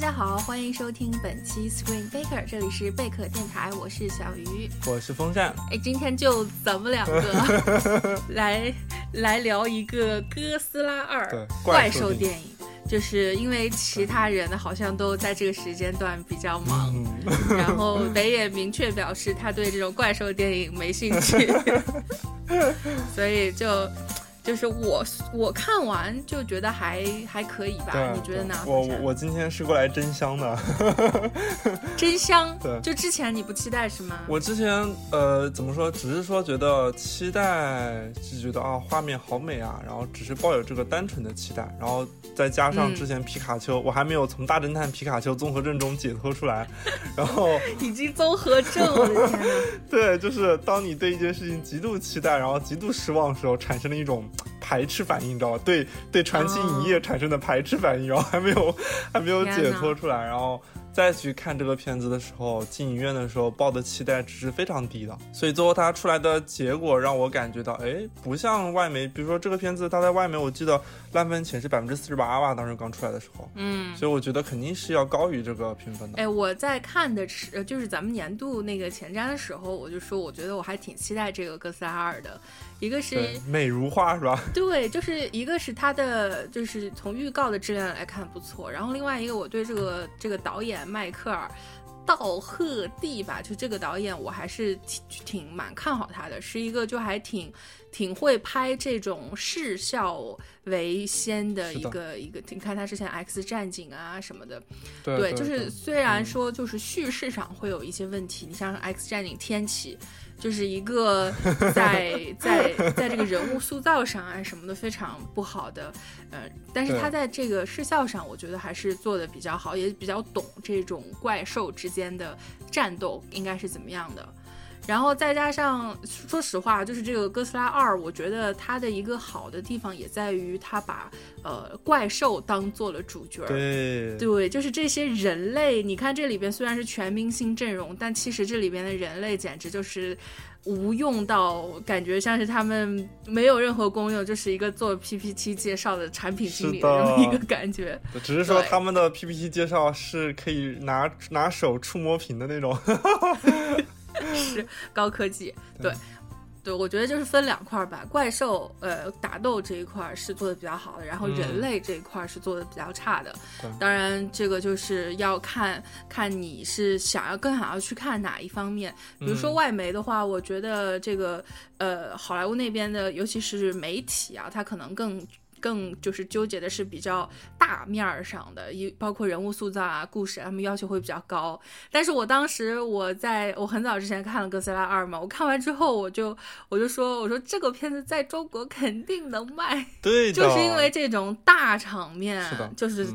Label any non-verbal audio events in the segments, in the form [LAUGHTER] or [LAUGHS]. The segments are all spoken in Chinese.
家好，欢迎收听本期 Screen Baker，这里是贝壳电台，我是小鱼，我是风扇。哎，今天就咱们两个 [LAUGHS] 来来聊一个哥斯拉二怪兽电影，就是因为其他人好像都在这个时间段比较忙，然后北野明确表示他对这种怪兽电影没兴趣，[LAUGHS] 所以就。就是我我看完就觉得还还可以吧，你觉得呢？我我我今天是过来真香的 [LAUGHS] [LAUGHS] 真香。对，就之前你不期待是吗？我之前呃怎么说，只是说觉得期待，就觉得啊画面好美啊，然后只是抱有这个单纯的期待，然后再加上之前皮卡丘，我还没有从大侦探皮卡丘综合症中解脱出来，然后 [LAUGHS] 已经综合症，我的天呐。对，就是当你对一件事情极度期待，然后极度失望的时候，产生了一种。排斥反应，你知道吧？对对，传奇影业产生的排斥反应，然后还没有还没有解脱出来，然后。再去看这个片子的时候，进影院的时候抱的期待值是非常低的，所以最后它出来的结果让我感觉到，哎，不像外媒，比如说这个片子它在外媒，我记得烂分前是百分之四十八吧，当时刚出来的时候，嗯，所以我觉得肯定是要高于这个评分的。哎，我在看的是，就是咱们年度那个前瞻的时候，我就说，我觉得我还挺期待这个哥斯拉二的，一个是美如画是吧？[LAUGHS] 对，就是一个是它的，就是从预告的质量来看不错，然后另外一个我对这个这个导演。迈克尔·道贺地吧，就这个导演，我还是挺挺蛮看好他的，是一个就还挺挺会拍这种视效为先的一个一个。你看他之前《X 战警》啊什么的，对，就是虽然说就是叙事上会有一些问题，你像《X 战警：天启》。就是一个 [LAUGHS] 在在在这个人物塑造上啊什么的非常不好的，呃，但是他在这个视效上，我觉得还是做的比较好，也比较懂这种怪兽之间的战斗应该是怎么样的。然后再加上，说实话，就是这个哥斯拉二，我觉得它的一个好的地方也在于它把呃怪兽当做了主角。对对，就是这些人类，你看这里边虽然是全明星阵容，但其实这里边的人类简直就是无用到感觉像是他们没有任何功用，就是一个做 PPT 介绍的产品经理的这么一个感觉。只是说他们的 PPT 介绍是可以拿拿手触摸屏的那种。[LAUGHS] [LAUGHS] 是高科技，对，对，我觉得就是分两块儿吧。怪兽，呃，打斗这一块儿是做的比较好的，然后人类这一块儿是做的比较差的。当然，这个就是要看看你是想要更想要去看哪一方面。比如说外媒的话，我觉得这个，呃，好莱坞那边的，尤其是媒体啊，它可能更。更就是纠结的是比较大面儿上的，一包括人物塑造啊、故事，他们要求会比较高。但是我当时我在我很早之前看了《哥斯拉二》嘛，我看完之后我就我就说，我说这个片子在中国肯定能卖，[LAUGHS] 对，就是因为这种大场面，是的，就是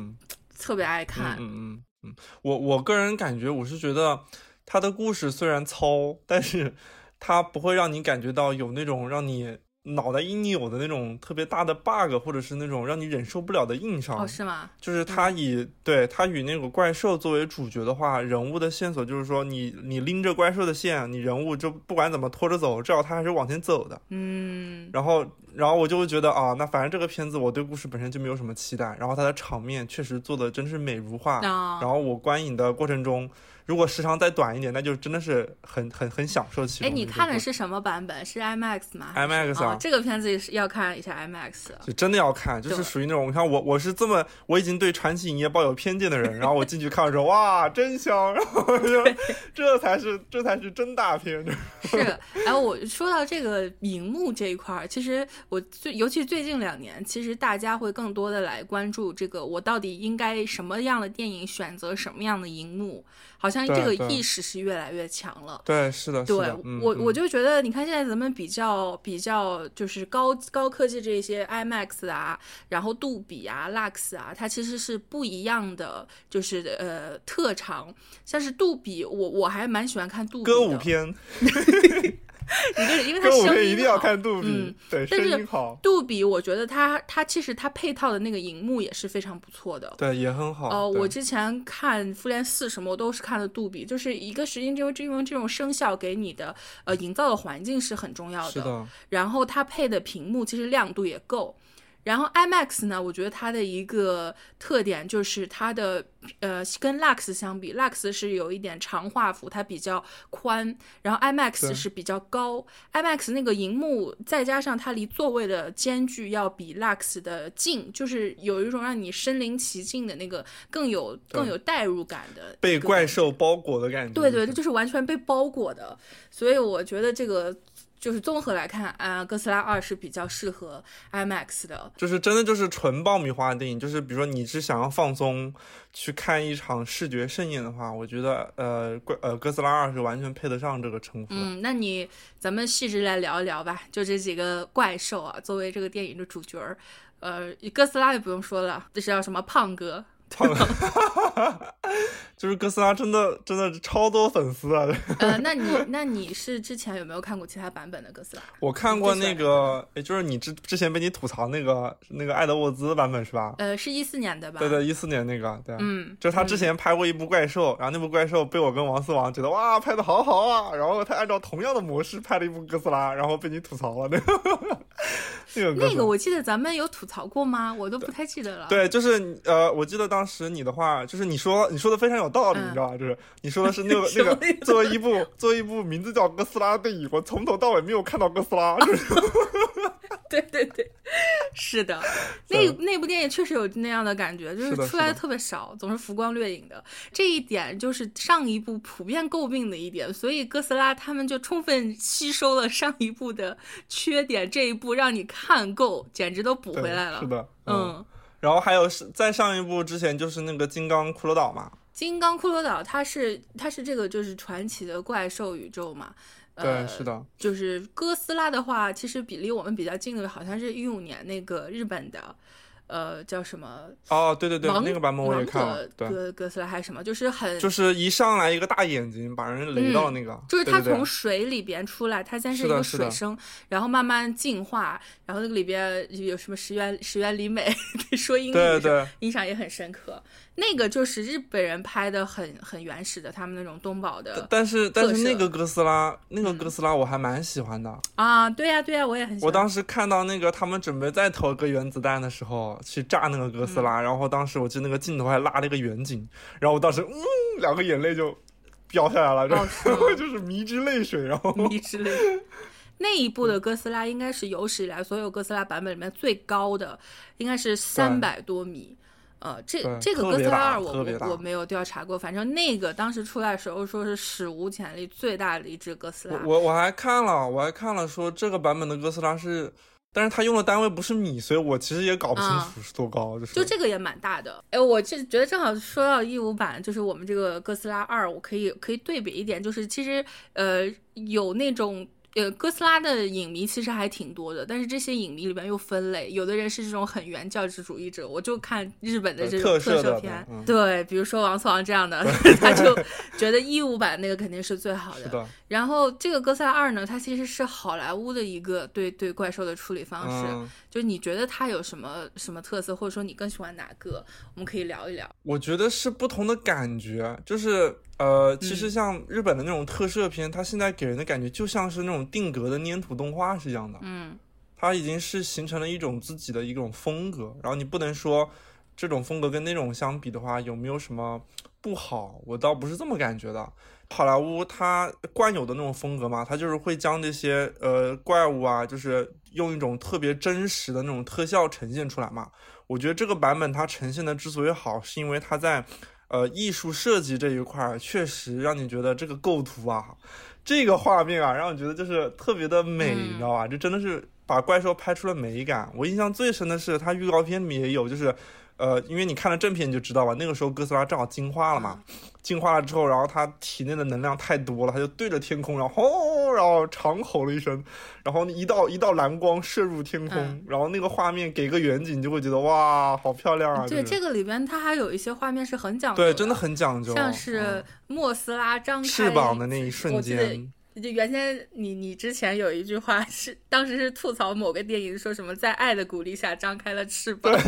特别爱看。嗯嗯嗯，我我个人感觉，我是觉得他的故事虽然糙，但是他不会让你感觉到有那种让你。脑袋一扭的那种特别大的 bug，或者是那种让你忍受不了的硬伤，哦，是吗？就是他以对他与那个怪兽作为主角的话，人物的线索就是说，你你拎着怪兽的线，你人物就不管怎么拖着走，至少他还是往前走的。嗯，然后然后我就会觉得啊，那反正这个片子我对故事本身就没有什么期待，然后它的场面确实做的真是美如画，然后我观影的过程中。如果时长再短一点，那就真的是很很很享受其中。哎，你看的是什么版本？是 IMAX 吗？IMAX 啊，这个片子是要看一下 IMAX。就真的要看，就是属于那种，你看我我是这么我已经对传奇影业抱有偏见的人，然后我进去看的时候，哇，真香！然后就 [LAUGHS] 这才是这才是真大片。是，哎，我说到这个荧幕这一块儿，其实我最尤其最近两年，其实大家会更多的来关注这个，我到底应该什么样的电影选择什么样的荧幕。好像这个意识是越来越强了。对，是的，对我我就觉得，你看现在咱们比较比较就是高高科技这些 IMAX 啊，然后杜比啊、Lux 啊，它其实是不一样的，就是呃特长。像是杜比，我我还蛮喜欢看杜比歌舞片。[LAUGHS] 一个，因为它声音一定要看杜比，对，声音好。杜比，我觉得它它其实它配套的那个荧幕也是非常不错的，对，也很好。哦，我之前看《复联四》什么，我都是看的杜比，就是一个是因为这种这种声效给你的呃营造的环境是很重要的，是的。然后它配的屏幕其实亮度也够。然后 IMAX 呢，我觉得它的一个特点就是它的呃跟 Lux 相比，Lux 是有一点长画幅，它比较宽，然后 IMAX 是比较高。IMAX 那个荧幕再加上它离座位的间距要比 Lux 的近，就是有一种让你身临其境的那个更有更有代入感的被怪兽包裹的感觉。对对，就是完全被包裹的，所以我觉得这个。就是综合来看啊，《哥斯拉二》是比较适合 IMAX 的，就是真的就是纯爆米花电影。就是比如说你是想要放松去看一场视觉盛宴的话，我觉得呃，怪呃，《哥斯拉二》是完全配得上这个称呼。嗯，那你咱们细致来聊一聊吧。就这几个怪兽啊，作为这个电影的主角儿，呃，哥斯拉就不用说了，这是叫什么胖哥。胖，[LAUGHS] 就是哥斯拉真的真的超多粉丝啊！呃，那你那你是之前有没有看过其他版本的哥斯拉？我看过那个，哎，就是你之之前被你吐槽那个那个艾德沃兹版本是吧？呃，是一四年的吧？对对，一四年那个，对，嗯，就他之前拍过一部怪兽，然后那部怪兽被我跟王思王觉得哇拍的好好啊，然后他按照同样的模式拍了一部哥斯拉，然后被你吐槽了那个。[LAUGHS] 那个我记得咱们有吐槽过吗？我都不太记得了。对，就是呃，我记得当时你的话，就是你说你说的非常有道理，你知道吧？就是你说的是那个 [LAUGHS] 那个作为一部作为一部名字叫哥斯拉的电影，我从头到尾没有看到哥斯拉。[LAUGHS] 对对对，是的，[LAUGHS] 那那部电影确实有那样的感觉，就是出来的特别少，总是浮光掠影的。这一点就是上一部普遍诟病的一点，所以哥斯拉他们就充分吸收了上一部的缺点，这一部让你看够，简直都补回来了。是的，嗯。然后还有是在上一部之前就是那个金刚骷髅岛嘛，金刚骷髅岛它是它是这个就是传奇的怪兽宇宙嘛。对，是的，就是哥斯拉的话，其实比离我们比较近的，好像是一五年那个日本的。呃，叫什么？哦，对对对，那个版本我也看了。哥哥斯拉还是什么？就是很，就是一上来一个大眼睛，把人雷到那个。就是他从水里边出来，他先是一个水生，然后慢慢进化，然后那个里边有什么石原石原里美 [LAUGHS] 说英语，印象也很深刻。那个就是日本人拍的，很很原始的，他们那种东宝的。但是但是那个哥斯拉，那个哥斯拉我还蛮喜欢的啊！对呀对呀，我也很。喜欢。我当时看到那个他们准备再投个原子弹的时候，去炸那个哥斯拉，然后当时我记得那个镜头还拉了一个远景，然后我当时嗯，两个眼泪就飙下来了，然后 [LAUGHS] 就是迷之泪水，然后迷之泪。那一部的哥斯拉应该是有史以来所有哥斯拉版本里面最高的，应该是三百多米。呃，这这个哥斯拉二，我我我没有调查过，反正那个当时出来的时候说是史无前例最大的一只哥斯拉。我我还看了，我还看了说这个版本的哥斯拉是，但是他用的单位不是米，所以我其实也搞不清楚是多高。就是就这个也蛮大的。哎，我就觉得正好说到义乌版，就是我们这个哥斯拉二，我可以可以对比一点，就是其实呃有那种。呃，哥斯拉的影迷其实还挺多的，但是这些影迷里边又分类，有的人是这种很原教旨主义者，我就看日本的这种特摄片，对，比如说王思王这样的，[LAUGHS] 他就觉得一五版那个肯定是最好的。然后这个哥斯拉二呢，它其实是好莱坞的一个对对怪兽的处理方式，就你觉得它有什么什么特色，或者说你更喜欢哪个，我们可以聊一聊。我觉得是不同的感觉，就是。呃，其实像日本的那种特摄片，它现在给人的感觉就像是那种定格的粘土动画是一样的。嗯，它已经是形成了一种自己的一种风格。然后你不能说这种风格跟那种相比的话有没有什么不好，我倒不是这么感觉的。好莱坞它惯有的那种风格嘛，它就是会将这些呃怪物啊，就是用一种特别真实的那种特效呈现出来嘛。我觉得这个版本它呈现的之所以好，是因为它在。呃，艺术设计这一块儿确实让你觉得这个构图啊，这个画面啊，让你觉得就是特别的美，你知道吧？这真的是把怪兽拍出了美感。我印象最深的是，它预告片里面也有，就是。呃，因为你看了正片你就知道吧，那个时候哥斯拉正好进化了嘛，进化了之后，然后它体内的能量太多了，它就对着天空，然后吼，然后长吼了一声，然后一道一道蓝光射入天空，然后那个画面给个远景就会觉得哇，好漂亮啊！对，这个里边它还有一些画面是很讲究，对，真的很讲究，像是莫斯拉张开翅膀的那一瞬间。就原先你你之前有一句话是，当时是吐槽某个电影，说什么在爱的鼓励下张开了翅膀。[LAUGHS]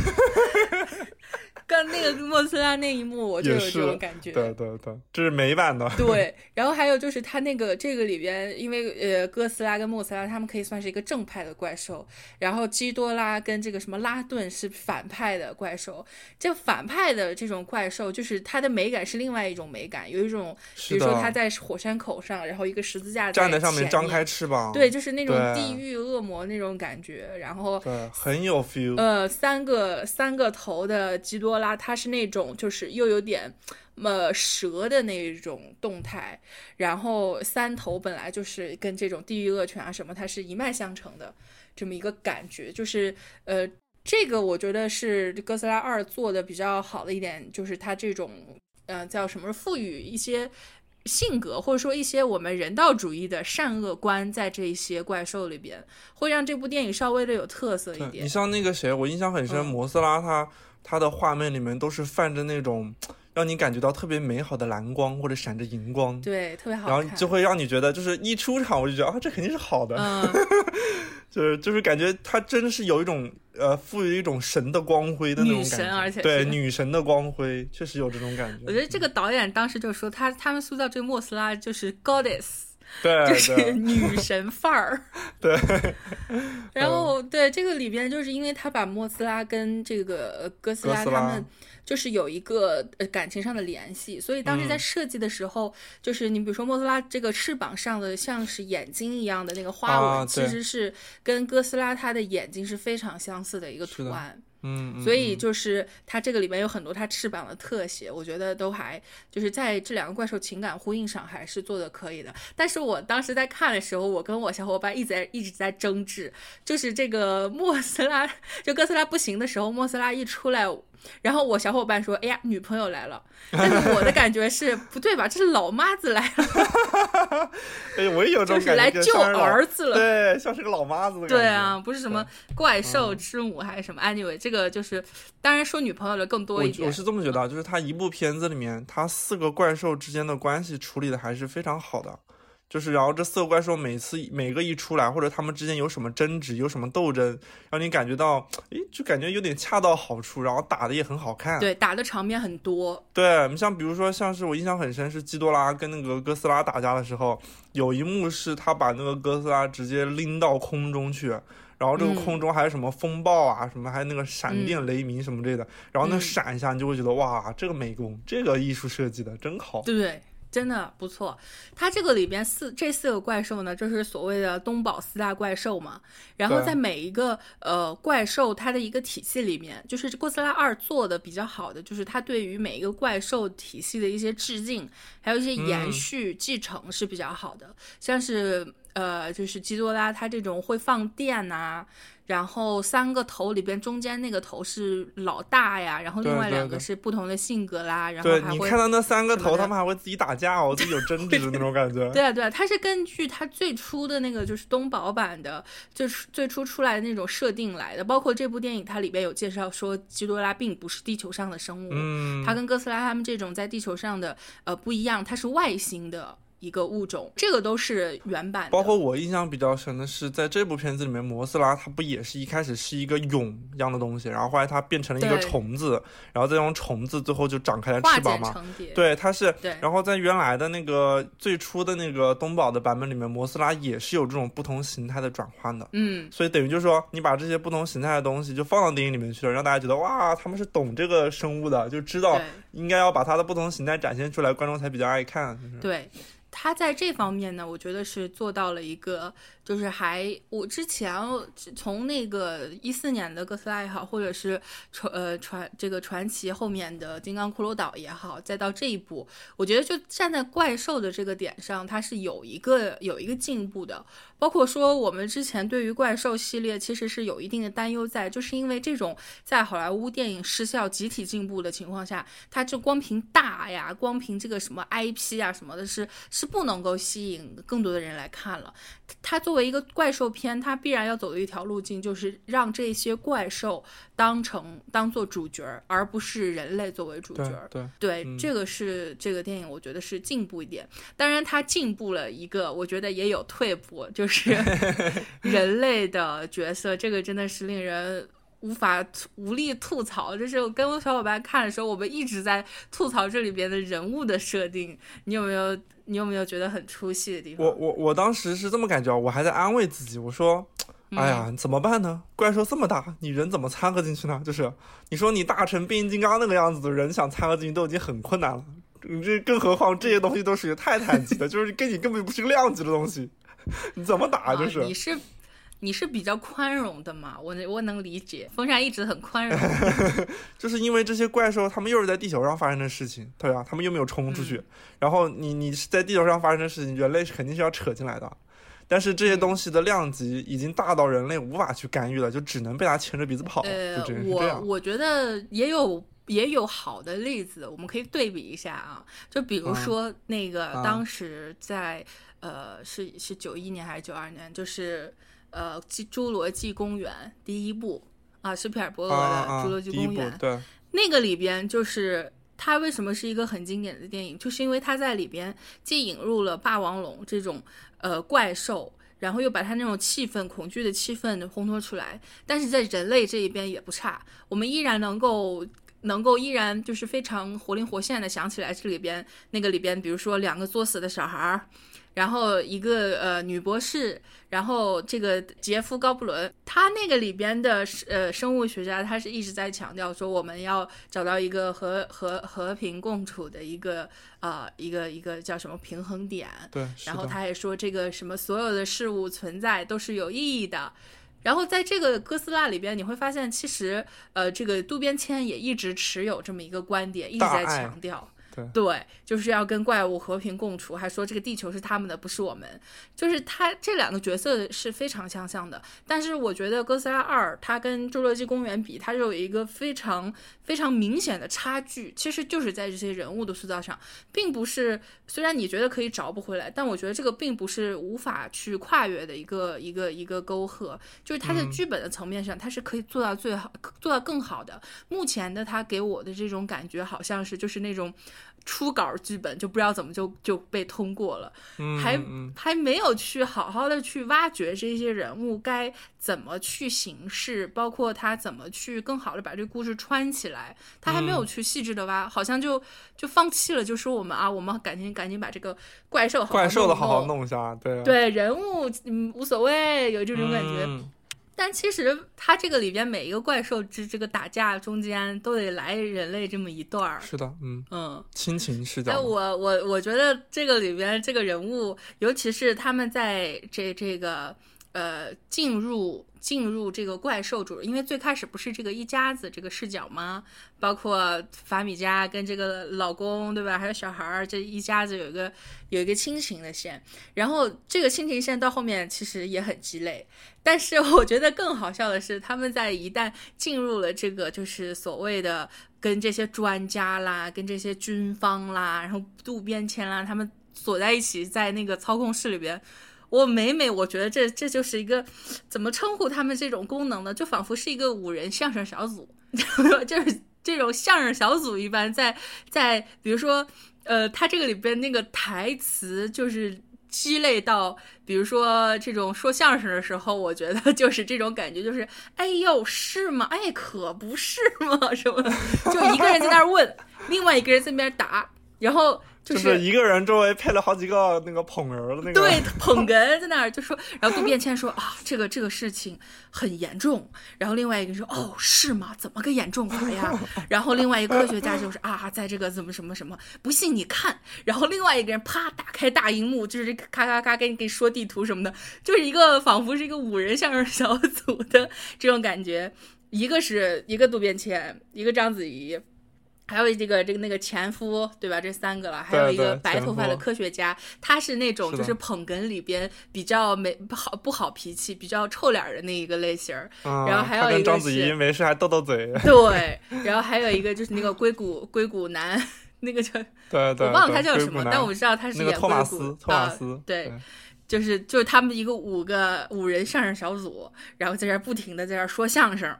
跟那个莫斯拉那一幕，我就有这种感觉。对对对，这是美版的。对，然后还有就是他那个这个里边，因为呃哥斯拉跟莫斯拉他们可以算是一个正派的怪兽，然后基多拉跟这个什么拉顿是反派的怪兽。这反派的这种怪兽，就是它的美感是另外一种美感，有一种比如说他在火山口上，然后一个十字架站在上面张开翅膀，对，就是那种地狱恶魔那种感觉。然后对，很有 feel。呃，三个三个头的基多。拉它是那种就是又有点呃蛇的那种动态，然后三头本来就是跟这种地狱恶犬啊什么，它是一脉相承的这么一个感觉，就是呃这个我觉得是哥斯拉二做的比较好的一点，就是它这种呃叫什么赋予一些性格或者说一些我们人道主义的善恶观在这些怪兽里边，会让这部电影稍微的有特色一点。你像那个谁，我印象很深，摩斯拉他。他的画面里面都是泛着那种让你感觉到特别美好的蓝光或者闪着荧光，对，特别好。然后就会让你觉得，就是一出场我就觉得啊，这肯定是好的，[LAUGHS] 就是就是感觉她真的是有一种呃赋予一种神的光辉的那种感觉，而且对女神的光辉确实有这种感觉。我觉得这个导演当时就说他他们塑造这个莫斯拉就是 goddess。[LAUGHS] 对，就是 [LAUGHS] 女神范儿。[LAUGHS] 对，然后对这个里边，就是因为他把莫斯拉跟这个哥斯拉他们就是有一个呃感情上的联系，所以当时在设计的时候，就是你比如说莫斯拉这个翅膀上的像是眼睛一样的那个花纹，其实是跟哥斯拉它的眼睛是非常相似的一个图案。嗯，所以就是它这个里面有很多它翅膀的特写，我觉得都还就是在这两个怪兽情感呼应上还是做的可以的。但是我当时在看的时候，我跟我小伙伴一直在一直在争执，就是这个莫斯拉就哥斯拉不行的时候，莫斯拉一出来。然后我小伙伴说：“哎呀，女朋友来了。”但是我的感觉是不对吧？这是老妈子来了。[LAUGHS] 哎，我也有这种感觉，就是来救儿子了。对，像是个老妈子的感觉。对啊，不是什么怪兽之母还是什么？Anyway，这个就是当然说女朋友的更多一点。我是这么觉得，就是他一部片子里面，他四个怪兽之间的关系处理的还是非常好的。就是，然后这四个怪兽每次每个一出来，或者他们之间有什么争执，有什么斗争，让你感觉到，诶，就感觉有点恰到好处，然后打的也很好看。对，打的场面很多。对，你像比如说，像是我印象很深，是基多拉跟那个哥斯拉打架的时候，有一幕是他把那个哥斯拉直接拎到空中去，然后这个空中还有什么风暴啊，什么还有那个闪电雷鸣什么之类的，然后那闪一下，你就会觉得哇，这个美工，这个艺术设计的真好。对。真的不错，它这个里边四这四个怪兽呢，就是所谓的东宝四大怪兽嘛。然后在每一个呃怪兽它的一个体系里面，就是哥斯拉二做的比较好的，就是它对于每一个怪兽体系的一些致敬，还有一些延续继承是比较好的。像是呃，就是基多拉它这种会放电呐。然后三个头里边，中间那个头是老大呀，然后另外两个是不同的性格啦。然后对你看到那三个头，他们还会自己打架哦，自己有争执的那种感觉。[LAUGHS] 对啊，对啊，它是根据它最初的那个就是东宝版的，就是最初出来的那种设定来的。包括这部电影，它里边有介绍说，基多拉并不是地球上的生物，嗯，它跟哥斯拉他们这种在地球上的呃不一样，它是外星的。一个物种，这个都是原版。包括我印象比较深的是，在这部片子里面，摩斯拉它不也是一开始是一个蛹一样的东西，然后后来它变成了一个虫子，然后再用虫子最后就长开了翅膀吗。对，它是。对。然后在原来的那个最初的那个东宝的版本里面，摩斯拉也是有这种不同形态的转换的。嗯。所以等于就是说，你把这些不同形态的东西就放到电影里面去了，让大家觉得哇，他们是懂这个生物的，就知道应该要把它的不同形态展现出来，观众才比较爱看。对。他在这方面呢，我觉得是做到了一个。就是还我之前从那个一四年的哥斯拉也好，或者是传呃传这个传奇后面的金刚骷髅岛也好，再到这一步，我觉得就站在怪兽的这个点上，它是有一个有一个进步的。包括说我们之前对于怪兽系列其实是有一定的担忧在，就是因为这种在好莱坞电影失效集体进步的情况下，它就光凭大呀，光凭这个什么 IP 啊什么的，是是不能够吸引更多的人来看了。它作为一个怪兽片，它必然要走的一条路径就是让这些怪兽当成当做主角，而不是人类作为主角。对对，这个是这个电影，我觉得是进步一点。当然，它进步了一个，我觉得也有退步，就是 [LAUGHS] 人类的角色，这个真的是令人。无法无力吐槽，就是我跟小伙伴看的时候，我们一直在吐槽这里边的人物的设定。你有没有你有没有觉得很出戏的地方？我我我当时是这么感觉，我还在安慰自己，我说，哎呀，怎么办呢？怪兽这么大，你人怎么掺和进去呢？就是你说你大成变形金刚那个样子的人想掺和进去都已经很困难了，你这更何况这些东西都属于泰坦级的，就是跟你根本不是个量级的东西，[LAUGHS] 你怎么打？就是你是。你是比较宽容的嘛？我我能理解，风扇一直很宽容。[LAUGHS] 就是因为这些怪兽，他们又是在地球上发生的事情，对啊，他们又没有冲出去。然后你你是在地球上发生的事情，人类是肯定是要扯进来的。但是这些东西的量级已经大到人类无法去干预了，就只能被它牵着鼻子跑。呃，我我觉得也有也有好的例子，我们可以对比一下啊。就比如说那个当时在呃是是九一年还是九二年，就是。呃，《侏罗纪公园》第一部啊，是皮尔伯格的《侏罗纪公园》。对，那个里边就是它为什么是一个很经典的电影，就是因为它在里边既引入了霸王龙这种呃怪兽，然后又把它那种气氛、恐惧的气氛烘托出来，但是在人类这一边也不差，我们依然能够能够依然就是非常活灵活现的想起来这里边那个里边，比如说两个作死的小孩儿。然后一个呃女博士，然后这个杰夫高布伦，他那个里边的呃生物学家，他是一直在强调说我们要找到一个和和和平共处的一个呃一个一个叫什么平衡点。对。然后他也说这个什么所有的事物存在都是有意义的。然后在这个哥斯拉里边，你会发现其实呃这个渡边谦也一直持有这么一个观点，一直在强调。对，就是要跟怪物和平共处，还说这个地球是他们的，不是我们。就是他这两个角色是非常相像的，但是我觉得《哥斯拉二》它跟《侏罗纪公园》比，它是有一个非常非常明显的差距，其实就是在这些人物的塑造上，并不是。虽然你觉得可以找不回来，但我觉得这个并不是无法去跨越的一个一个一个沟壑，就是它在剧本的层面上，它是可以做到最好，做到更好的。目前的他给我的这种感觉，好像是就是那种。初稿剧本就不知道怎么就就被通过了，还还没有去好好的去挖掘这些人物该怎么去行事，包括他怎么去更好的把这个故事穿起来，他还没有去细致的挖，好像就就放弃了，就说我们啊，我们赶紧赶紧把这个怪兽怪兽的好好弄一下，对对，人物嗯无所谓，有这种感觉。但其实它这个里边每一个怪兽之这个打架中间都得来人类这么一段儿。是的，嗯嗯，亲情视角。哎，我我我觉得这个里边这个人物，尤其是他们在这这个呃进入。进入这个怪兽主，因为最开始不是这个一家子这个视角吗？包括法米加跟这个老公，对吧？还有小孩儿，这一家子有一个有一个亲情的线。然后这个亲情线到后面其实也很鸡肋。但是我觉得更好笑的是，他们在一旦进入了这个就是所谓的跟这些专家啦、跟这些军方啦，然后渡边谦啦，他们锁在一起在那个操控室里边。我每每我觉得这这就是一个怎么称呼他们这种功能呢？就仿佛是一个五人相声小组，[LAUGHS] 就是这种相声小组一般，在在比如说，呃，他这个里边那个台词就是鸡肋到，比如说这种说相声的时候，我觉得就是这种感觉，就是哎呦是吗？哎可不是吗？什么？就一个人在那儿问，另外一个人在那边答，然后。就是一个人周围配了好几个那个捧哏的那个，对，捧哏在那儿就说，[LAUGHS] 然后渡边谦说啊，这个这个事情很严重，然后另外一个人说，哦，是吗？怎么个严重法呀？[LAUGHS] 然后另外一个科学家就是啊，在这个怎么什么什么，不信你看，然后另外一个人啪打开大荧幕，就是咔咔咔给你给你说地图什么的，就是一个仿佛是一个五人相声小组的这种感觉，一个是一个渡边谦，一个章子怡。还有这个这个那个前夫，对吧？这三个了，还有一个白头发的科学家，他是那种就是捧哏里边比较没不好不好脾气、比较臭脸的那一个类型儿。然后还有一个章子怡没事还斗斗嘴。[LAUGHS] [LAUGHS] 对，然后还有一个就是那个硅谷硅谷男，[LAUGHS] 那个叫对对，我忘了他叫什么，但我知道他是那个演托马斯，托马斯，对。就是就是他们一个五个五人相声小组，然后在这儿不停的在这儿说相声。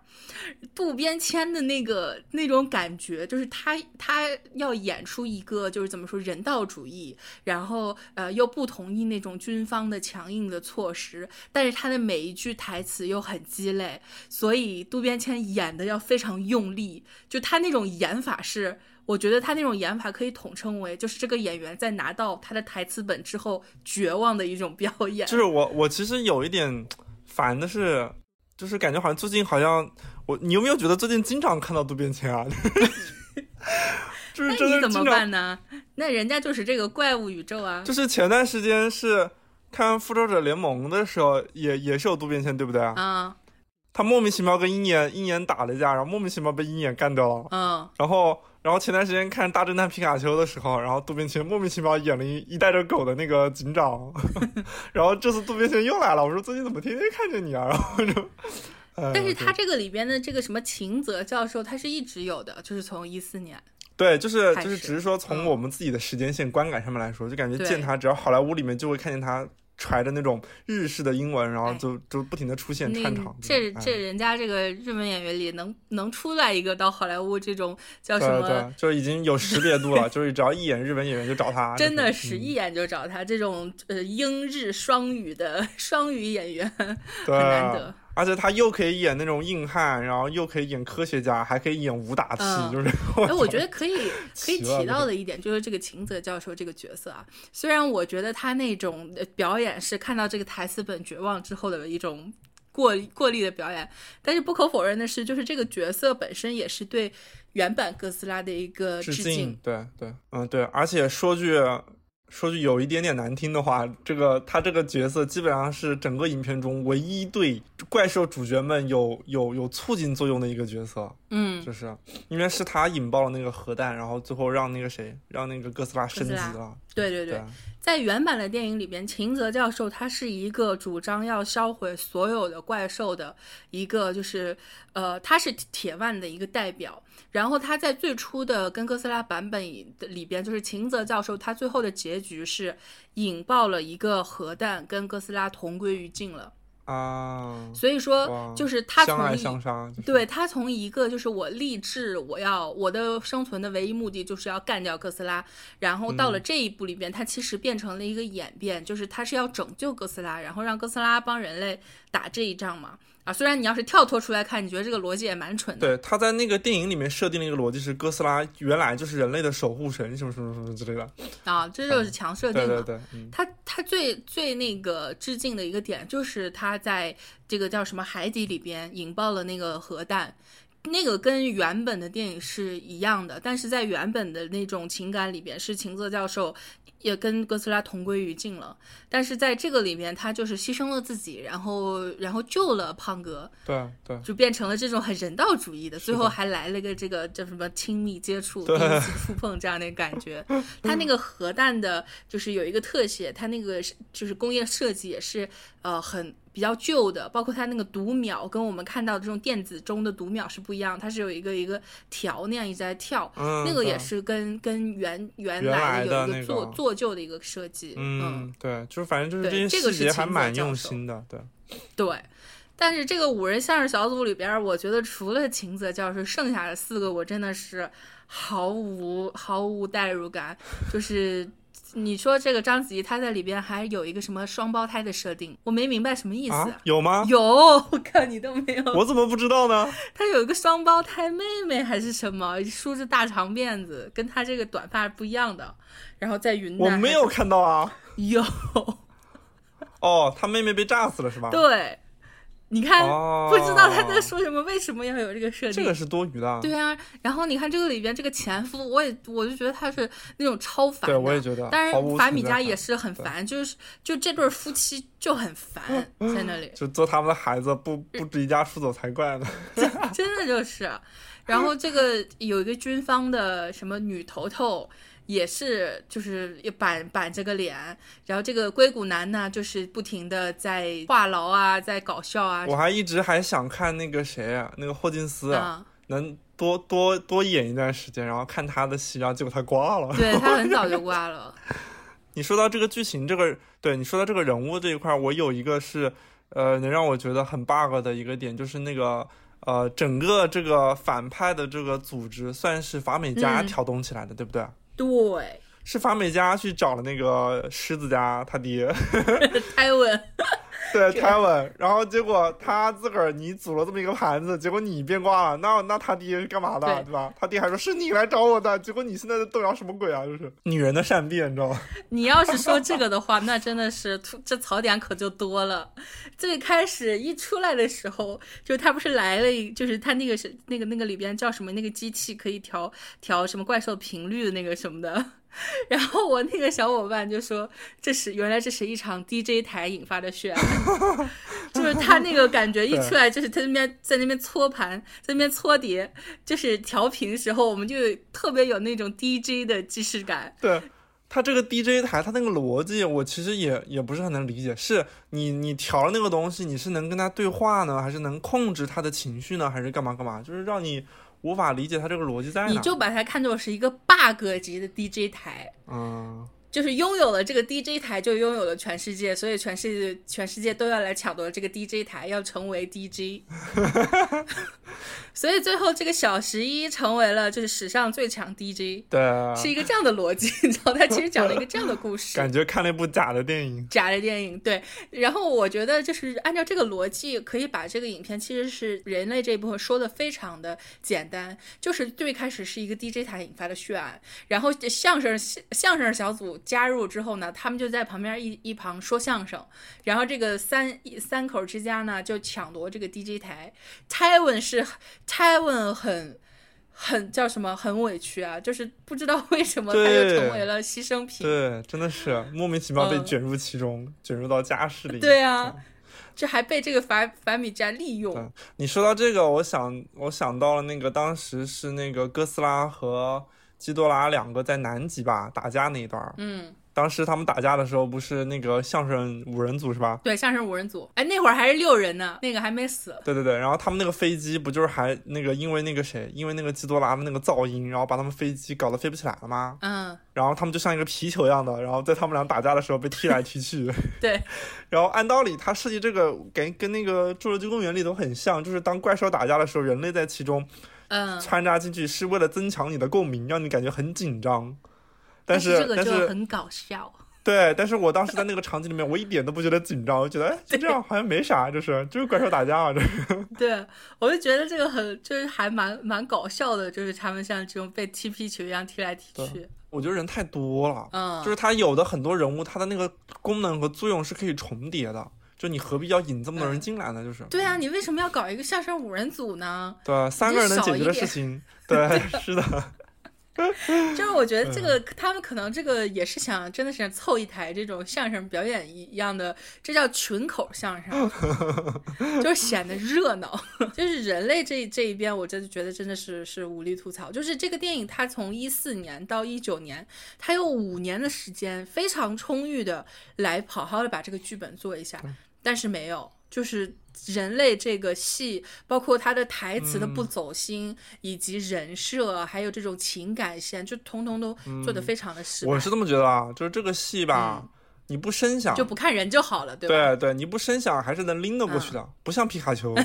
渡边谦的那个那种感觉，就是他他要演出一个就是怎么说人道主义，然后呃又不同意那种军方的强硬的措施，但是他的每一句台词又很鸡肋，所以渡边谦演的要非常用力，就他那种演法是。我觉得他那种演法可以统称为，就是这个演员在拿到他的台词本之后绝望的一种表演。就是我，我其实有一点烦的是，就是感觉好像最近好像我，你有没有觉得最近经常看到渡边谦啊？[LAUGHS] 就是那你怎么办呢？那人家就是这个怪物宇宙啊。就是前段时间是看《复仇者联盟》的时候，也也是有渡边谦，对不对啊？啊。他莫名其妙跟鹰眼鹰眼打了一架，然后莫名其妙被鹰眼干掉了。嗯。然后。然后前段时间看《大侦探皮卡丘》的时候，然后渡边谦莫名其妙演了一一带着狗的那个警长，[LAUGHS] 然后这次渡边谦又来了，我说最近怎么天天看见你啊？然后就，[LAUGHS] 但是他这个里边的这个什么秦泽教授，他是一直有的，就是从一四年，对，就是就是只是说从我们自己的时间线观感上面来说，就感觉见他，只要好莱坞里面就会看见他。揣着那种日式的英文，然后就就不停的出现串场。这这人家这个日本演员里能能出来一个到好莱坞这种叫什么？对就已经有识别度了，[LAUGHS] 就是只要一演日本演员就找他。[LAUGHS] 真的是一眼就找他，这种呃英日双语的 [LAUGHS] 双语演员很难得。而且他又可以演那种硬汉，然后又可以演科学家，还可以演武打戏，就是。[LAUGHS] 哎，我觉得可以 [LAUGHS] 可以提到的一点就是这个秦泽教授这个角色啊，虽然我觉得他那种表演是看到这个台词本绝望之后的一种过过力的表演，但是不可否认的是，就是这个角色本身也是对原版哥斯拉的一个致敬。对对，嗯对，而且说句。说句有一点点难听的话，这个他这个角色基本上是整个影片中唯一对怪兽主角们有有有促进作用的一个角色。嗯，就是因为是他引爆了那个核弹，然后最后让那个谁，让那个哥斯拉升级了。对对对，在原版的电影里边，秦泽教授他是一个主张要销毁所有的怪兽的一个，就是呃，他是铁腕的一个代表。然后他在最初的跟哥斯拉版本里边，就是秦泽教授，他最后的结局是引爆了一个核弹，跟哥斯拉同归于尽了啊。所以说，就是他从相杀，对他从一个就是我立志，我要我的生存的唯一目的就是要干掉哥斯拉，然后到了这一步里边，他其实变成了一个演变，就是他是要拯救哥斯拉，然后让哥斯拉帮人类打这一仗嘛。啊，虽然你要是跳脱出来看，你觉得这个逻辑也蛮蠢的。对，他在那个电影里面设定了一个逻辑是，哥斯拉原来就是人类的守护神，什么什么什么之类的。啊，这就是强设定了。对对对，他他最最那个致敬的一个点，就是他在这个叫什么海底里边引爆了那个核弹，那个跟原本的电影是一样的，但是在原本的那种情感里边，是秦泽教授。也跟哥斯拉同归于尽了，但是在这个里面，他就是牺牲了自己，然后然后救了胖哥，对对，就变成了这种很人道主义的，最后还来了个这个叫什么亲密接触、第一次触碰这样的感觉。[LAUGHS] 他那个核弹的，就是有一个特写，他那个就是工业设计也是呃很。比较旧的，包括它那个读秒，跟我们看到的这种电子钟的读秒是不一样，它是有一个一个条那样一直在跳，那个也是跟跟原原来的有一个做做旧的一个设计。嗯，对，就是反正就是这些细节还蛮用心的，对。对，但是这个五人相声小组里边，我觉得除了秦泽教授，剩下的四个我真的是毫无毫无代入感，就是。你说这个章子怡她在里边还有一个什么双胞胎的设定，我没明白什么意思。有吗？有，我看你都没有。我怎么不知道呢？[LAUGHS] 她有一个双胞胎妹妹还是什么，梳着大长辫子，跟她这个短发不一样的。然后在云南，我没有看到啊。有。哦，她妹妹被炸死了是吧？对。你看，不知道他在说什么，为什么要有这个设定？这个是多余的。对啊，然后你看这个里边这个前夫，我也我就觉得他是那种超烦。对，我也觉得。但是法米加也是很烦，就是就这对夫妻就很烦 [LAUGHS] 在那里。就做他们的孩子不不离家出走才怪呢。真的就是，然后这个有一个军方的什么女头头。也是，就是板板着个脸，然后这个硅谷男呢，就是不停的在话痨啊，在搞笑啊。我还一直还想看那个谁啊，那个霍金斯啊，能多多多演一段时间，然后看他的戏，然后结果他挂了。对他很早就挂了。[LAUGHS] 你说到这个剧情，这个对你说到这个人物这一块，我有一个是呃能让我觉得很 bug 的一个点，就是那个呃整个这个反派的这个组织算是法美加挑动起来的，对不对？对，是法美家去找了那个狮子家他爹 [LAUGHS] 泰文。[LAUGHS] 对，Tevin，，然后结果他自个儿你组了这么一个盘子，结果你变卦了，那那他爹是干嘛的，对吧？他爹还说是你来找我的，结果你现在在动摇什么鬼啊？就是女人的善变，你知道吗？[LAUGHS] 你要是说这个的话，那真的是这槽点可就多了。最开始一出来的时候，就他不是来了一，就是他那个是那个那个里边叫什么？那个机器可以调调什么怪兽频率的那个什么的。然后我那个小伙伴就说：“这是原来这是一场 DJ 台引发的血案，[LAUGHS] 就是他那个感觉一出来，就是他那边在那边搓盘，在那边搓碟，就是调频的时候，我们就特别有那种 DJ 的既视感。对他这个 DJ 台，他那个逻辑，我其实也也不是很能理解。是你你调了那个东西，你是能跟他对话呢，还是能控制他的情绪呢，还是干嘛干嘛？就是让你。”无法理解他这个逻辑在哪，你就把它看作是一个 bug 级的 DJ 台，嗯，就是拥有了这个 DJ 台，就拥有了全世界，所以全世界全世界都要来抢夺这个 DJ 台，要成为 DJ。[LAUGHS] 所以最后这个小十一成为了就是史上最强 DJ，对啊，是一个这样的逻辑。[LAUGHS] 你知道，他其实讲了一个这样的故事，感觉看了一部假的电影。假的电影，对。然后我觉得就是按照这个逻辑，可以把这个影片其实是人类这一部分说的非常的简单，就是最开始是一个 DJ 台引发的血案，然后相声相声小组加入之后呢，他们就在旁边一一旁说相声，然后这个三三口之家呢就抢夺这个 DJ 台。Tywin 是。Tywin 很很叫什么？很委屈啊！就是不知道为什么他就成为了牺牲品。对，真的是莫名其妙被卷入其中，卷入到家事里。对啊，这还被这个法法米加利用。你说到这个，我想我想到了那个当时是那个哥斯拉和基多拉两个在南极吧打架那一段。嗯。当时他们打架的时候，不是那个相声五人组是吧？对，相声五人组。哎，那会儿还是六人呢，那个还没死。对对对，然后他们那个飞机不就是还那个因为那个谁，因为那个基多拉的那个噪音，然后把他们飞机搞得飞不起来了吗？嗯。然后他们就像一个皮球一样的，然后在他们俩打架的时候被踢来踢去。[LAUGHS] 对。然后按道理，他设计这个跟跟那个《侏罗纪公园》里头很像，就是当怪兽打架的时候，人类在其中，嗯，穿插进去是为了增强你的共鸣，让你感觉很紧张。但是这个就很搞笑。对，但是我当时在那个场景里面，我一点都不觉得紧张，我觉得哎，就这样好像没啥，就是就是怪兽打架啊，这。[LAUGHS] 对，我就觉得这个很，就是还蛮蛮搞笑的，就是他们像这种被踢皮球一样踢来踢去。我觉得人太多了，嗯，就是他有的很多人物，他的那个功能和作用是可以重叠的，就你何必要引这么多人进来呢？就是。对啊，你为什么要搞一个相声五人组呢？对，啊三个人能解决的事情，[LAUGHS] 对，是的。就是我觉得这个他们可能这个也是想真的是凑一台这种相声表演一样的，这叫群口相声，[LAUGHS] 就是显得热闹。[LAUGHS] 就是人类这这一边，我真的觉得真的是是无力吐槽。就是这个电影，它从一四年到一九年，它有五年的时间，非常充裕的来好好的把这个剧本做一下，但是没有，就是。人类这个戏，包括他的台词的不走心，以及人设，还有这种情感线，就通通都做的非常的失败。我是这么觉得啊，就是这个戏吧。你不声响就不看人就好了，对吧？对对，你不声响还是能拎得过去的，不像皮卡丘。[LAUGHS]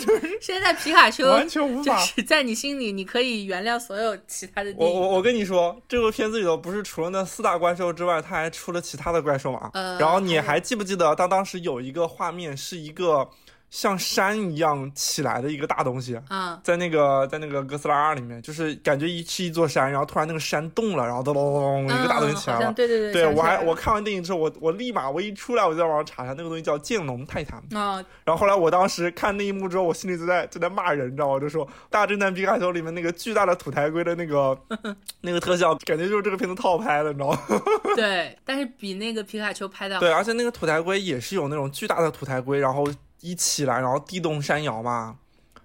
[LAUGHS] 现在皮卡丘完全无法在你心里，你可以原谅所有其他的。我我我跟你说，这个片子里头不是除了那四大怪兽之外，他还出了其他的怪兽嘛？呃，然后你还记不记得，它当时有一个画面是一个。像山一样起来的一个大东西嗯，在那个在那个哥斯拉二里面，就是感觉一是一座山，然后突然那个山动了，然后咚咚咚一个大东西起来了。对对对，对我还我看完电影之后，我我立马我一出来我就在网上查一下，那个东西叫剑龙泰坦啊。然后后来我当时看那一幕之后，我心里就在就在骂人，你知道吗？我就说《大侦探皮卡丘》里面那个巨大的土台龟的那个 [LAUGHS] 那个特效，感觉就是这个片子套拍的，你知道吗？[LAUGHS] 对，但是比那个皮卡丘拍的对，而且那个土台龟也是有那种巨大的土台龟，然后。一起来，然后地动山摇嘛，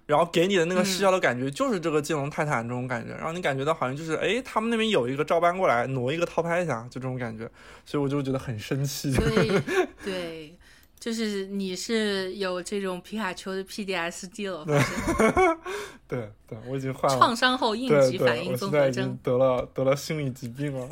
然后给你的那个视效的感觉就是这个金龙泰坦这种感觉，让你感觉到好像就是哎，他们那边有一个照搬过来，挪一个套拍一下，就这种感觉，所以我就觉得很生气。对 [LAUGHS] 对，就是你是有这种皮卡丘的 PDSD 了，[LAUGHS] 对对，我已经患了。创伤后应激反应综合征，得了得了心理疾病了。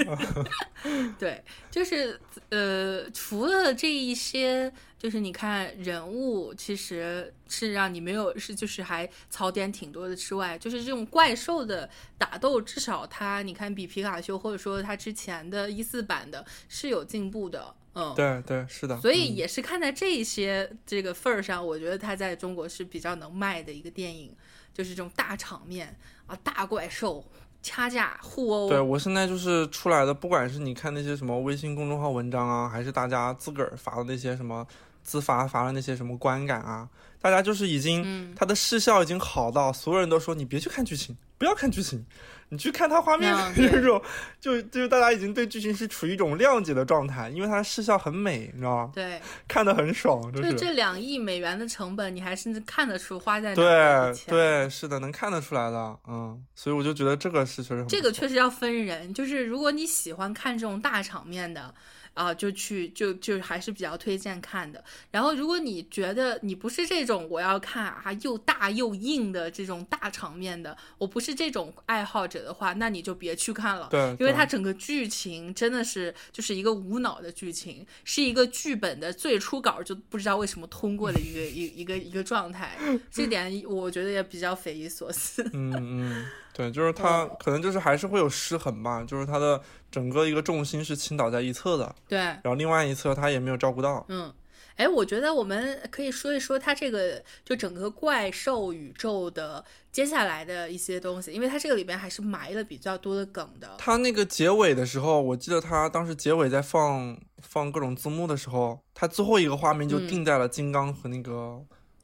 [LAUGHS] 对，就是呃，除了这一些，就是你看人物其实是让你没有是就是还槽点挺多的之外，就是这种怪兽的打斗，至少它你看比皮卡丘或者说它之前的一四版的是有进步的。嗯，对对是的，所以也是看在这些这个份儿上，我觉得它在中国是比较能卖的一个电影，就是这种大场面啊，大怪兽掐架互殴。对我现在就是出来的，不管是你看那些什么微信公众号文章啊，还是大家自个儿发的那些什么自发发了那些什么观感啊，大家就是已经他的视效已经好到所有人都说你别去看剧情，不要看剧情。你去看他画面，这种就就是大家已经对剧情是处于一种谅解的状态，因为它视效很美，你知道吗？对，看的很爽。就是这两亿美元的成本，你还甚至看得出花在哪对对，是的，能看得出来的。嗯，所以我就觉得这个是确实这个确实要分人，就是如果你喜欢看这种大场面的。啊，就去就就还是比较推荐看的。然后，如果你觉得你不是这种我要看啊又大又硬的这种大场面的，我不是这种爱好者的话，那你就别去看了。对，因为它整个剧情真的是就是一个无脑的剧情，是一个剧本的最初稿就不知道为什么通过的一个一一个一个状态，[LAUGHS] 这点我觉得也比较匪夷所思。嗯嗯。[LAUGHS] 对，就是它可能就是还是会有失衡吧，就是它的整个一个重心是倾倒在一侧的，对，然后另外一侧他也没有照顾到。嗯，哎，我觉得我们可以说一说他这个就整个怪兽宇宙的接下来的一些东西，因为他这个里边还是埋了比较多的梗的。他那个结尾的时候，我记得他当时结尾在放放各种字幕的时候，他最后一个画面就定在了金刚和那个。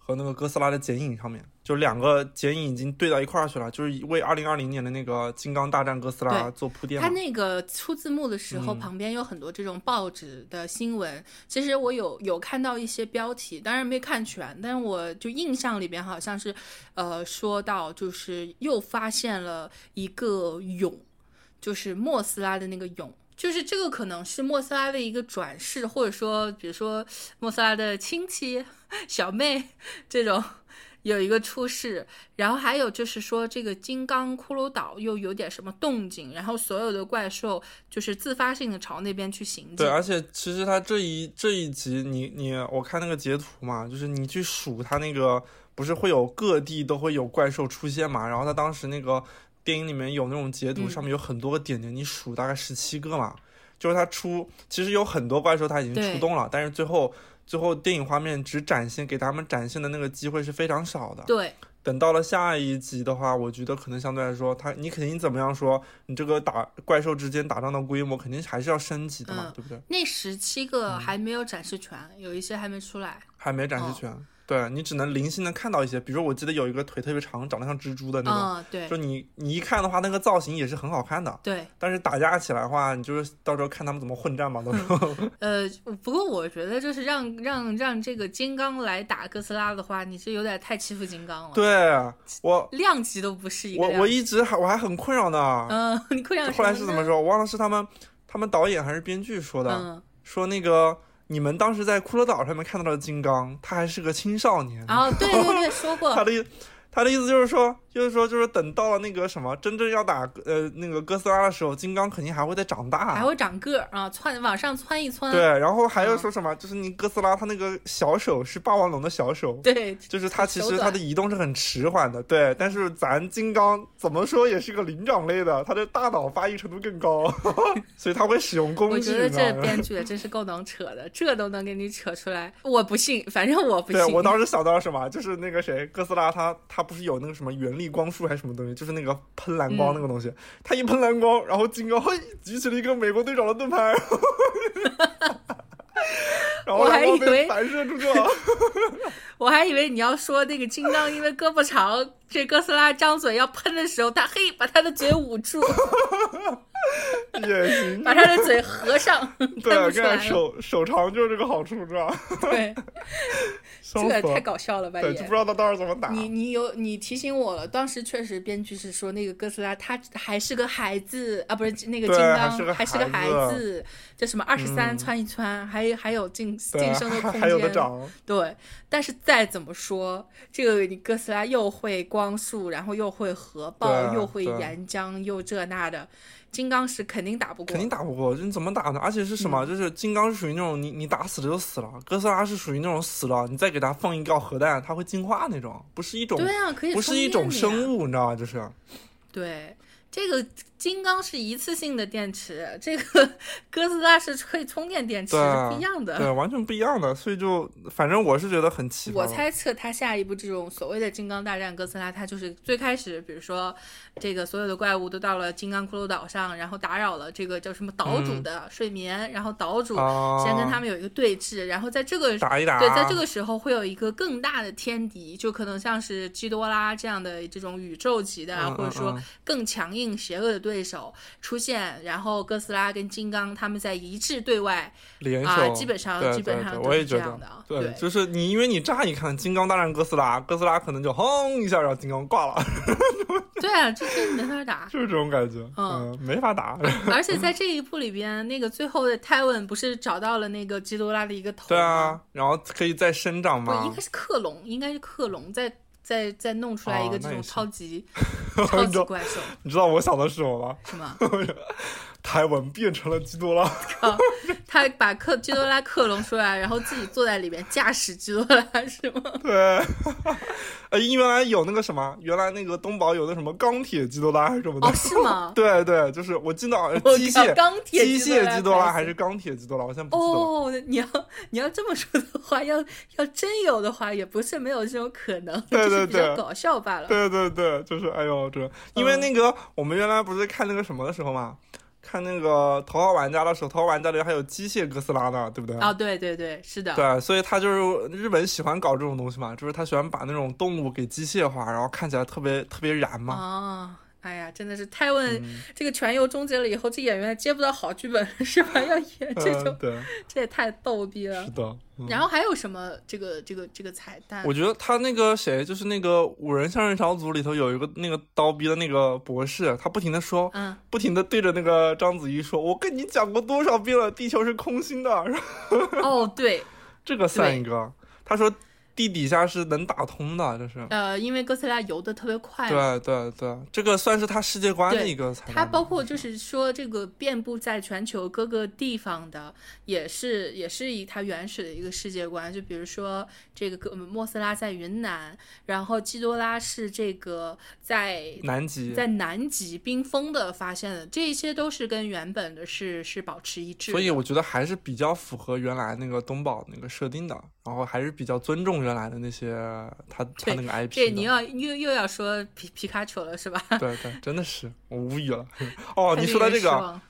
和那个哥斯拉的剪影上面，就两个剪影已经对到一块儿去了，就是为二零二零年的那个《金刚大战哥斯拉》做铺垫。他那个出字幕的时候，旁边有很多这种报纸的新闻。其实我有有看到一些标题，当然没看全，但是我就印象里边好像是，呃，说到就是又发现了一个蛹，就是莫斯拉的那个蛹。就是这个可能是莫斯拉的一个转世，或者说，比如说莫斯拉的亲戚小妹这种有一个出世，然后还有就是说这个金刚骷髅岛又有点什么动静，然后所有的怪兽就是自发性的朝那边去行进。对，而且其实它这一这一集，你你我看那个截图嘛，就是你去数它那个不是会有各地都会有怪兽出现嘛，然后它当时那个。电影里面有那种截图，上面有很多个点点，你数大概十七个嘛。就是它出，其实有很多怪兽它已经出动了，但是最后最后电影画面只展现给他们展现的那个机会是非常少的。对，等到了下一集的话，我觉得可能相对来说，它你肯定怎么样说，你这个打怪兽之间打仗的规模肯定还是要升级的嘛，对不对？那十七个还没有展示全，有一些还没出来，还没展示全。对你只能零星的看到一些，比如我记得有一个腿特别长，长得像蜘蛛的那种，对，就你你一看的话，那个造型也是很好看的，对。但是打架起来的话，你就是到时候看他们怎么混战嘛，到时候。[LAUGHS] 呃，不过我觉得就是让让让这个金刚来打哥斯拉的话，你是有点太欺负金刚了。对，我量级都不是一个。我我一直还我还很困扰呢。嗯，你困扰。后来是怎么说？我忘了是他们他们导演还是编剧说的，说那个。你们当时在骷髅岛上面看到的金刚，他还是个青少年。啊，对对对，说过。[LAUGHS] 他的他的意思就是说。就是说，就是等到了那个什么，真正要打呃那个哥斯拉的时候，金刚肯定还会再长大，还会长个儿啊，窜往上窜一窜。对，然后还要说什么？就是你哥斯拉他那个小手是霸王龙的小手，对，就是他其实他的移动是很迟缓的，对。但是咱金刚怎么说也是个灵长类的，他的大脑发育程度更高，[LAUGHS] 所以他会使用工具。我觉得这编剧真是够能扯的，这都能给你扯出来，我不信，反正我不信。对我当时想到什么，就是那个谁，哥斯拉他他不是有那个什么原力。光束还是什么东西？就是那个喷蓝光那个东西。他一喷蓝光，然后金刚嘿举起了一个美国队长的盾牌，[LAUGHS] 然后还以为反射出去了。[LAUGHS] 我还以为你要说那个金刚因为胳膊长，这哥斯拉张嘴要喷的时候，他嘿把他的嘴捂住。[LAUGHS] 也行，把他的嘴合上，[LAUGHS] [LAUGHS] 对，看看手手长就是这个好处，是吧？对，这个太搞笑了吧？对，就不知道他到时怎么打。你你有你提醒我了，当时确实编剧是说那个哥斯拉他还是个孩子啊，不是那个金刚还是个孩子，叫什么二十三窜一窜，还还有晋晋升的空间，还有的长。对，但是再怎么说，这个你哥斯拉又会光速，然后又会核爆，又会岩浆，又这那的。金刚石肯定打不过，肯定打不过。你怎么打呢？而且是什么？就是金刚是属于那种你你打死了就死了，哥斯拉是属于那种死了，你再给它放一个核弹，它会进化那种，不是一种对啊，可以不是一种生物，你知道吗？就是对这个。金刚是一次性的电池，这个 [LAUGHS] 哥斯拉是可以充电电池，是不一样的，对，完全不一样的。所以就反正我是觉得很奇怪。我猜测他下一步这种所谓的金刚大战哥斯拉，他就是最开始，比如说这个所有的怪物都到了金刚骷髅岛上，然后打扰了这个叫什么岛主的睡眠，然后岛主先跟他们有一个对峙，然后在这个打一打，对，在这个时候会有一个更大的天敌，就可能像是基多拉这样的这种宇宙级的，或者说更强硬邪恶的。对手出现，然后哥斯拉跟金刚他们在一致对外联手，基本上基本上都是这样的。对，就是你，因为你乍一看金刚大战哥斯拉，哥斯拉可能就轰一下，然后金刚挂了。对啊，这这没法打，[LAUGHS] 就是这种感觉，嗯，没法打。而且在 [LAUGHS] 这一部里边，那个最后的泰文不是找到了那个基多拉的一个头对啊，然后可以再生长吗？不，应该是克隆，应该是克隆在。再再弄出来一个这种超级 [LAUGHS] 超级怪兽，你知道我想的是什么吗？什么？[LAUGHS] 台湾变成了基多拉，他把克基多拉克隆出来，然后自己坐在里面驾驶基多拉，是吗？对，呃，原来有那个什么，原来那个东宝有那什么钢铁基多拉还是什么的？哦，是吗？[LAUGHS] 对对，就是我记得好像机械钢铁机械基多拉还是钢铁基多拉，我现在不记得哦，你要你要这么说的话，要要真有的话，也不是没有这种可能，对对对，搞笑罢了。对对对，就是哎呦这，因为那个我们原来不是看那个什么的时候嘛。看那个头号玩家的时候，头号玩家里还有机械哥斯拉呢，对不对？啊，对对对，是的。对，所以他就是日本喜欢搞这种东西嘛，就是他喜欢把那种动物给机械化，然后看起来特别特别燃嘛。啊。哎呀，真的是泰问这个全游终结了以后，这演员接不到好剧本 [LAUGHS] 是吧？要演这种，这也太逗逼了。是的。然后还有什么这个这个这个彩蛋？我觉得他那个谁，就是那个五人相声小组里头有一个那个刀逼的那个博士，他不停的说，嗯，不停的对着那个章子怡说：“我跟你讲过多少遍了，地球是空心的。”哦，对，[LAUGHS] 这个算一个。他说。地底下是能打通的，这是呃，因为哥斯拉游的特别快。对对对，这个算是他世界观的一个。它包括就是说，这个遍布在全球各个地方的，也是也是以它原始的一个世界观。就比如说这个哥莫斯拉在云南，然后基多拉是这个在南极，在南极冰封的发现的，这些都是跟原本的是是保持一致。所以我觉得还是比较符合原来那个东宝那个设定的，然后还是比较尊重。原来的那些，他他那个 IP，对，你要又又要说皮皮卡丘了是吧？[LAUGHS] 对对，真的是我无语了。[LAUGHS] 哦，你说的这个。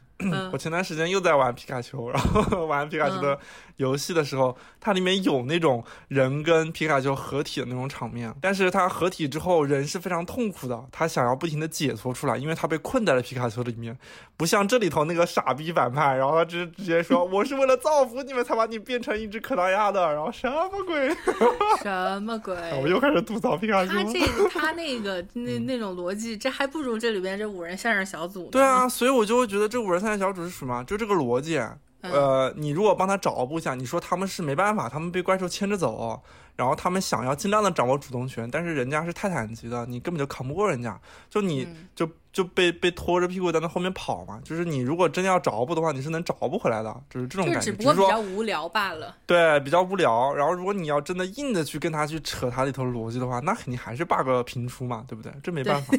我前段时间又在玩皮卡丘，然后 [LAUGHS] 玩皮卡丘的游戏的时候，它里面有那种人跟皮卡丘合体的那种场面，但是它合体之后人是非常痛苦的，他想要不停的解脱出来，因为他被困在了皮卡丘里面，不像这里头那个傻逼反派，然后他直直接说我是为了造福你们才把你变成一只可达鸭的，然后什么鬼？什么鬼？[LAUGHS] 我又开始吐槽皮卡丘。他 [LAUGHS] 这他那个那那种逻辑，这还不如这里边这五人相声小组。对啊，所以我就会觉得这五人相。小组是属于吗？就这个逻辑，呃，你如果帮他找部下，你说他们是没办法，他们被怪兽牵着走，然后他们想要尽量的掌握主动权，但是人家是泰坦级的，你根本就扛不过人家，就你就就被被拖着屁股在那后面跑嘛。就是你如果真的要找补的话，你是能找补回来的，就是这种感觉。只不过比较无聊罢了。对，比较无聊。然后如果你要真的硬的去跟他去扯他里头逻辑的话，那肯定还是 bug 频出嘛，对不对？这没办法。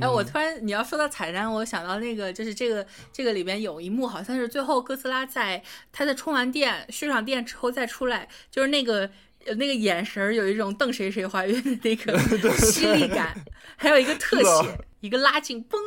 哎，我突然你要说到彩蛋，我想到那个，就是这个这个里边有一幕，好像是最后哥斯拉在他在充完电、蓄上电之后再出来，就是那个那个眼神有一种瞪谁谁怀孕的那个犀利感，还有一个特写，一个拉近，嘣。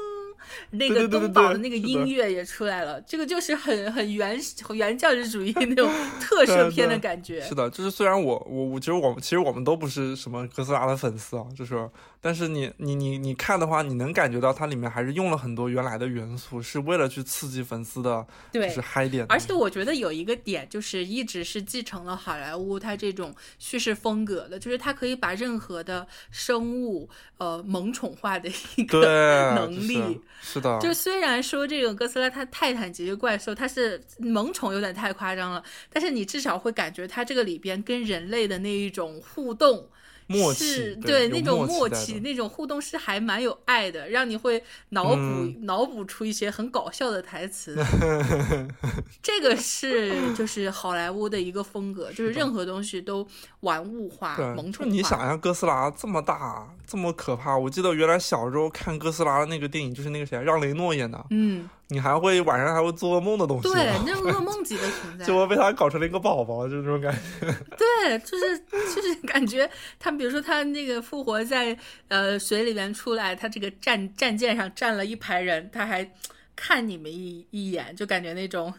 那个东宝的那个音乐也出来了，这个就是很很原原教旨主义那种 [LAUGHS] 特摄片的感觉。是的，就是虽然我我我其实我们其实我们都不是什么哥斯拉的粉丝啊，就是。但是你你你你看的话，你能感觉到它里面还是用了很多原来的元素，是为了去刺激粉丝的，就是嗨点。而且我觉得有一个点，就是一直是继承了好莱坞它这种叙事风格的，就是它可以把任何的生物呃萌宠化的一个 [LAUGHS] 能力。是的。就虽然说这个哥斯拉它泰坦级的怪兽它是萌宠有点太夸张了，但是你至少会感觉它这个里边跟人类的那一种互动。默契对那种默契，那种互动是还蛮有爱的，让你会脑补脑补出一些很搞笑的台词。[LAUGHS] 这个是就是好莱坞的一个风格，就是任何东西都玩物化、萌宠化。你想象哥斯拉这么大、这么可怕，我记得原来小时候看哥斯拉的那个电影，就是那个谁，让雷诺演的。嗯。你还会晚上还会做噩梦的东西，对，那种噩梦级的存 [LAUGHS] 在，就会被他搞成了一个宝宝，就这种感觉。[LAUGHS] 对，就是就是感觉他，比如说他那个复活在呃水里面出来，他这个战战舰上站了一排人，他还看你们一一眼，就感觉那种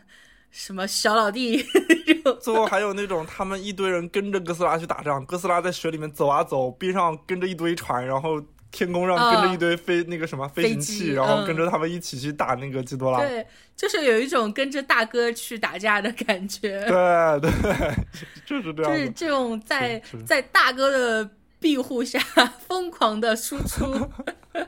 什么小老弟。[LAUGHS] 最后还有那种他们一堆人跟着哥斯拉去打仗，哥斯拉在水里面走啊走，边上跟着一堆船，然后。天空上跟着一堆飞那个什么飞行器，然后跟着他们一起去打那个基多拉。对，就是有一种跟着大哥去打架的感觉。对对，[LAUGHS] 就是这样。就是这种在在大哥的庇护下疯狂的输出。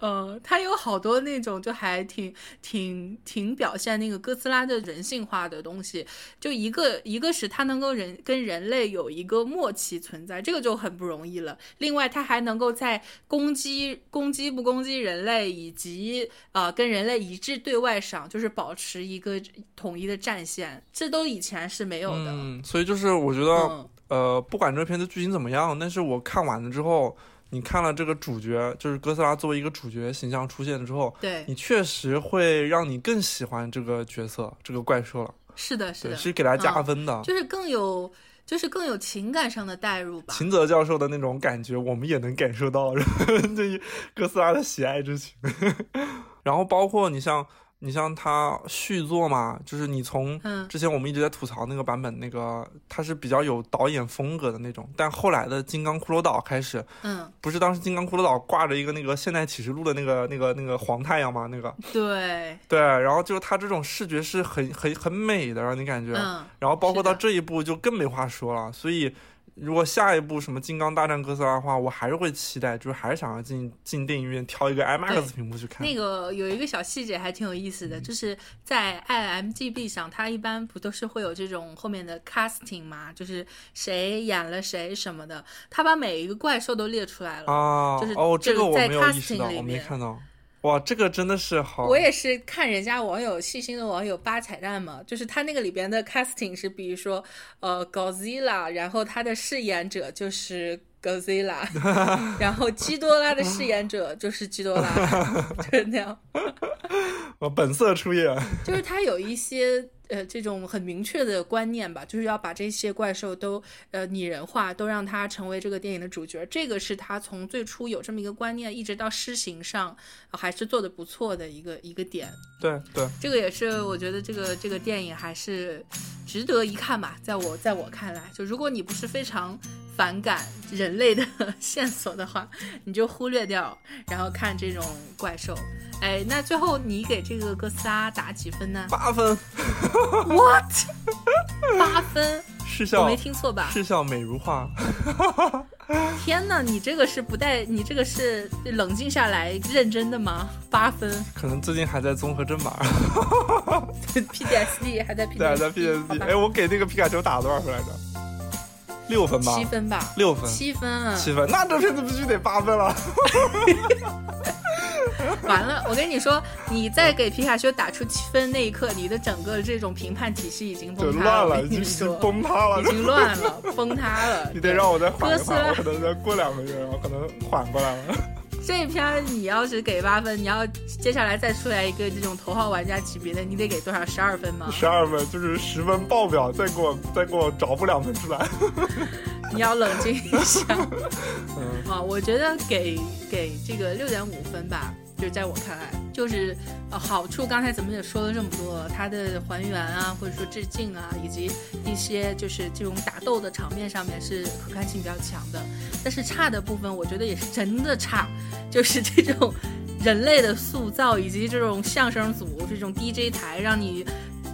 嗯，[LAUGHS] 他有好多那种就还挺挺挺表现那个哥斯拉的人性化的东西，就一个一个是他能够人跟人类有一个默契存在，这个就很不容易了。另外，他还能够在攻击攻击不攻击人类以及啊跟人类一致对外上，就是保持一个统一的战线，这都以前是没有的。嗯，所以就是我觉得，呃，不管这片子剧情怎么样，但是我看完了之后。你看了这个主角，就是哥斯拉作为一个主角形象出现之后，对你确实会让你更喜欢这个角色、这个怪兽了。是的，是的，是给他加分的，就是更有，就是更有情感上的代入吧。秦泽教授的那种感觉，我们也能感受到 [LAUGHS] 对哥斯拉的喜爱之情。[LAUGHS] 然后包括你像。你像他续作嘛，就是你从之前我们一直在吐槽那个版本，那个他是比较有导演风格的那种，但后来的《金刚骷髅岛》开始，嗯，不是当时《金刚骷髅岛》挂着一个那个《现代启示录》的那个那个那个黄太阳吗？那个，对。对，然后就是他这种视觉是很很很美的，让你感觉，然后包括到这一步就更没话说了，所以。如果下一部什么《金刚大战哥斯拉》的话，我还是会期待，就是还是想要进进电影院挑一个 IMAX 屏幕去看。那个有一个小细节还挺有意思的，就是在 IMGB 上，它一般不都是会有这种后面的 casting 嘛，就是谁演了谁什么的，他把每一个怪兽都列出来了啊，就是哦，这个我没有意识到，我没看到。哇，这个真的是好！我也是看人家网友细心的网友扒彩蛋嘛，就是他那个里边的 casting 是，比如说呃 Godzilla，然后他的饰演者就是 Godzilla，[LAUGHS] 然后基多拉的饰演者就是基多拉，[LAUGHS] 就是那样。[LAUGHS] 我本色出演，就是他有一些。呃，这种很明确的观念吧，就是要把这些怪兽都呃拟人化，都让它成为这个电影的主角。这个是他从最初有这么一个观念，一直到施行上，还是做的不错的一个一个点。对对，这个也是我觉得这个这个电影还是值得一看吧。在我在我看来，就如果你不是非常反感人类的 [LAUGHS] 线索的话，你就忽略掉，然后看这种怪兽。哎，那最后你给这个哥斯拉打几分呢？八分。What？八分？[LAUGHS] 视效我没听错吧？视效美如画。天哪，你这个是不带，你这个是冷静下来认真的吗？八分？可能最近还在综合症吧。[LAUGHS] PDSD 还在 PDSD。还在 PDSD。哎，我给那个皮卡丘打了多少分来着？六分吧。七分吧。六分。七分啊。七分，那这片子必须得八分了。[LAUGHS] 完了，我跟你说，你在给皮卡丘打出七分那一刻，你的整个这种评判体系已经崩塌了。已经崩塌了，已经乱了，[LAUGHS] 崩塌了。你得让我再缓一缓，我可能再过两个月，然后可能缓过来了。这篇你要是给八分，你要接下来再出来一个这种头号玩家级别的，你得给多少？十二分吗？十二分，就是十分爆表，再给我再给我找补两分出来。[LAUGHS] 你要冷静一下。[LAUGHS] 嗯，啊，我觉得给给这个六点五分吧。就在我看来。就是呃好处，刚才咱们也说了这么多，它的还原啊，或者说致敬啊，以及一些就是这种打斗的场面上面是可看性比较强的。但是差的部分，我觉得也是真的差，就是这种人类的塑造，以及这种相声组这种 DJ 台，让你。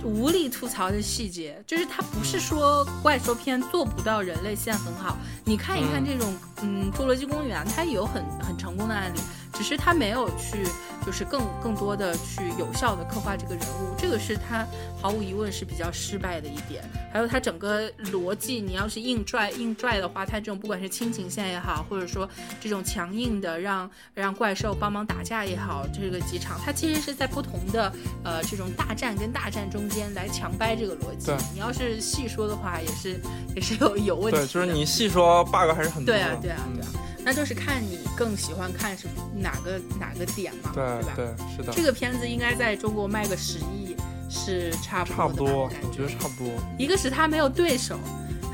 无力吐槽的细节，就是它不是说怪兽片做不到人类线很好。你看一看这种，嗯，《侏罗纪公园》，它有很很成功的案例。只是他没有去，就是更更多的去有效的刻画这个人物，这个是他毫无疑问是比较失败的一点。还有他整个逻辑，你要是硬拽硬拽的话，他这种不管是亲情线也好，或者说这种强硬的让让怪兽帮忙打架也好，这个几场，他其实是在不同的呃这种大战跟大战中间来强掰这个逻辑。对，你要是细说的话，也是也是有有问题。对，就是你细说 bug 还是很多。对啊，对啊，对啊。那就是看你更喜欢看什么哪个哪个点嘛，对吧？对，是的。这个片子应该在中国卖个十亿是差不多差不多，我觉得差不多。一个是他没有对手，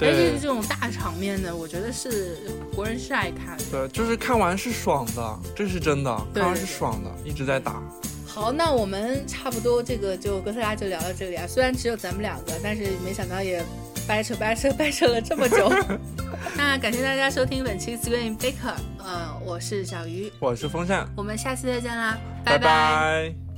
而且这种大场面的，我觉得是国人是爱看。对，就是看完是爽的，这是真的，看完是爽的，一直在打。好，那我们差不多这个就哥斯拉就聊到这里啊。虽然只有咱们两个，但是没想到也掰扯掰扯掰扯了这么久。[LAUGHS] 那感谢大家收听本期 Screen Baker，呃，我是小鱼，我是风扇，我们下期再见啦，拜拜。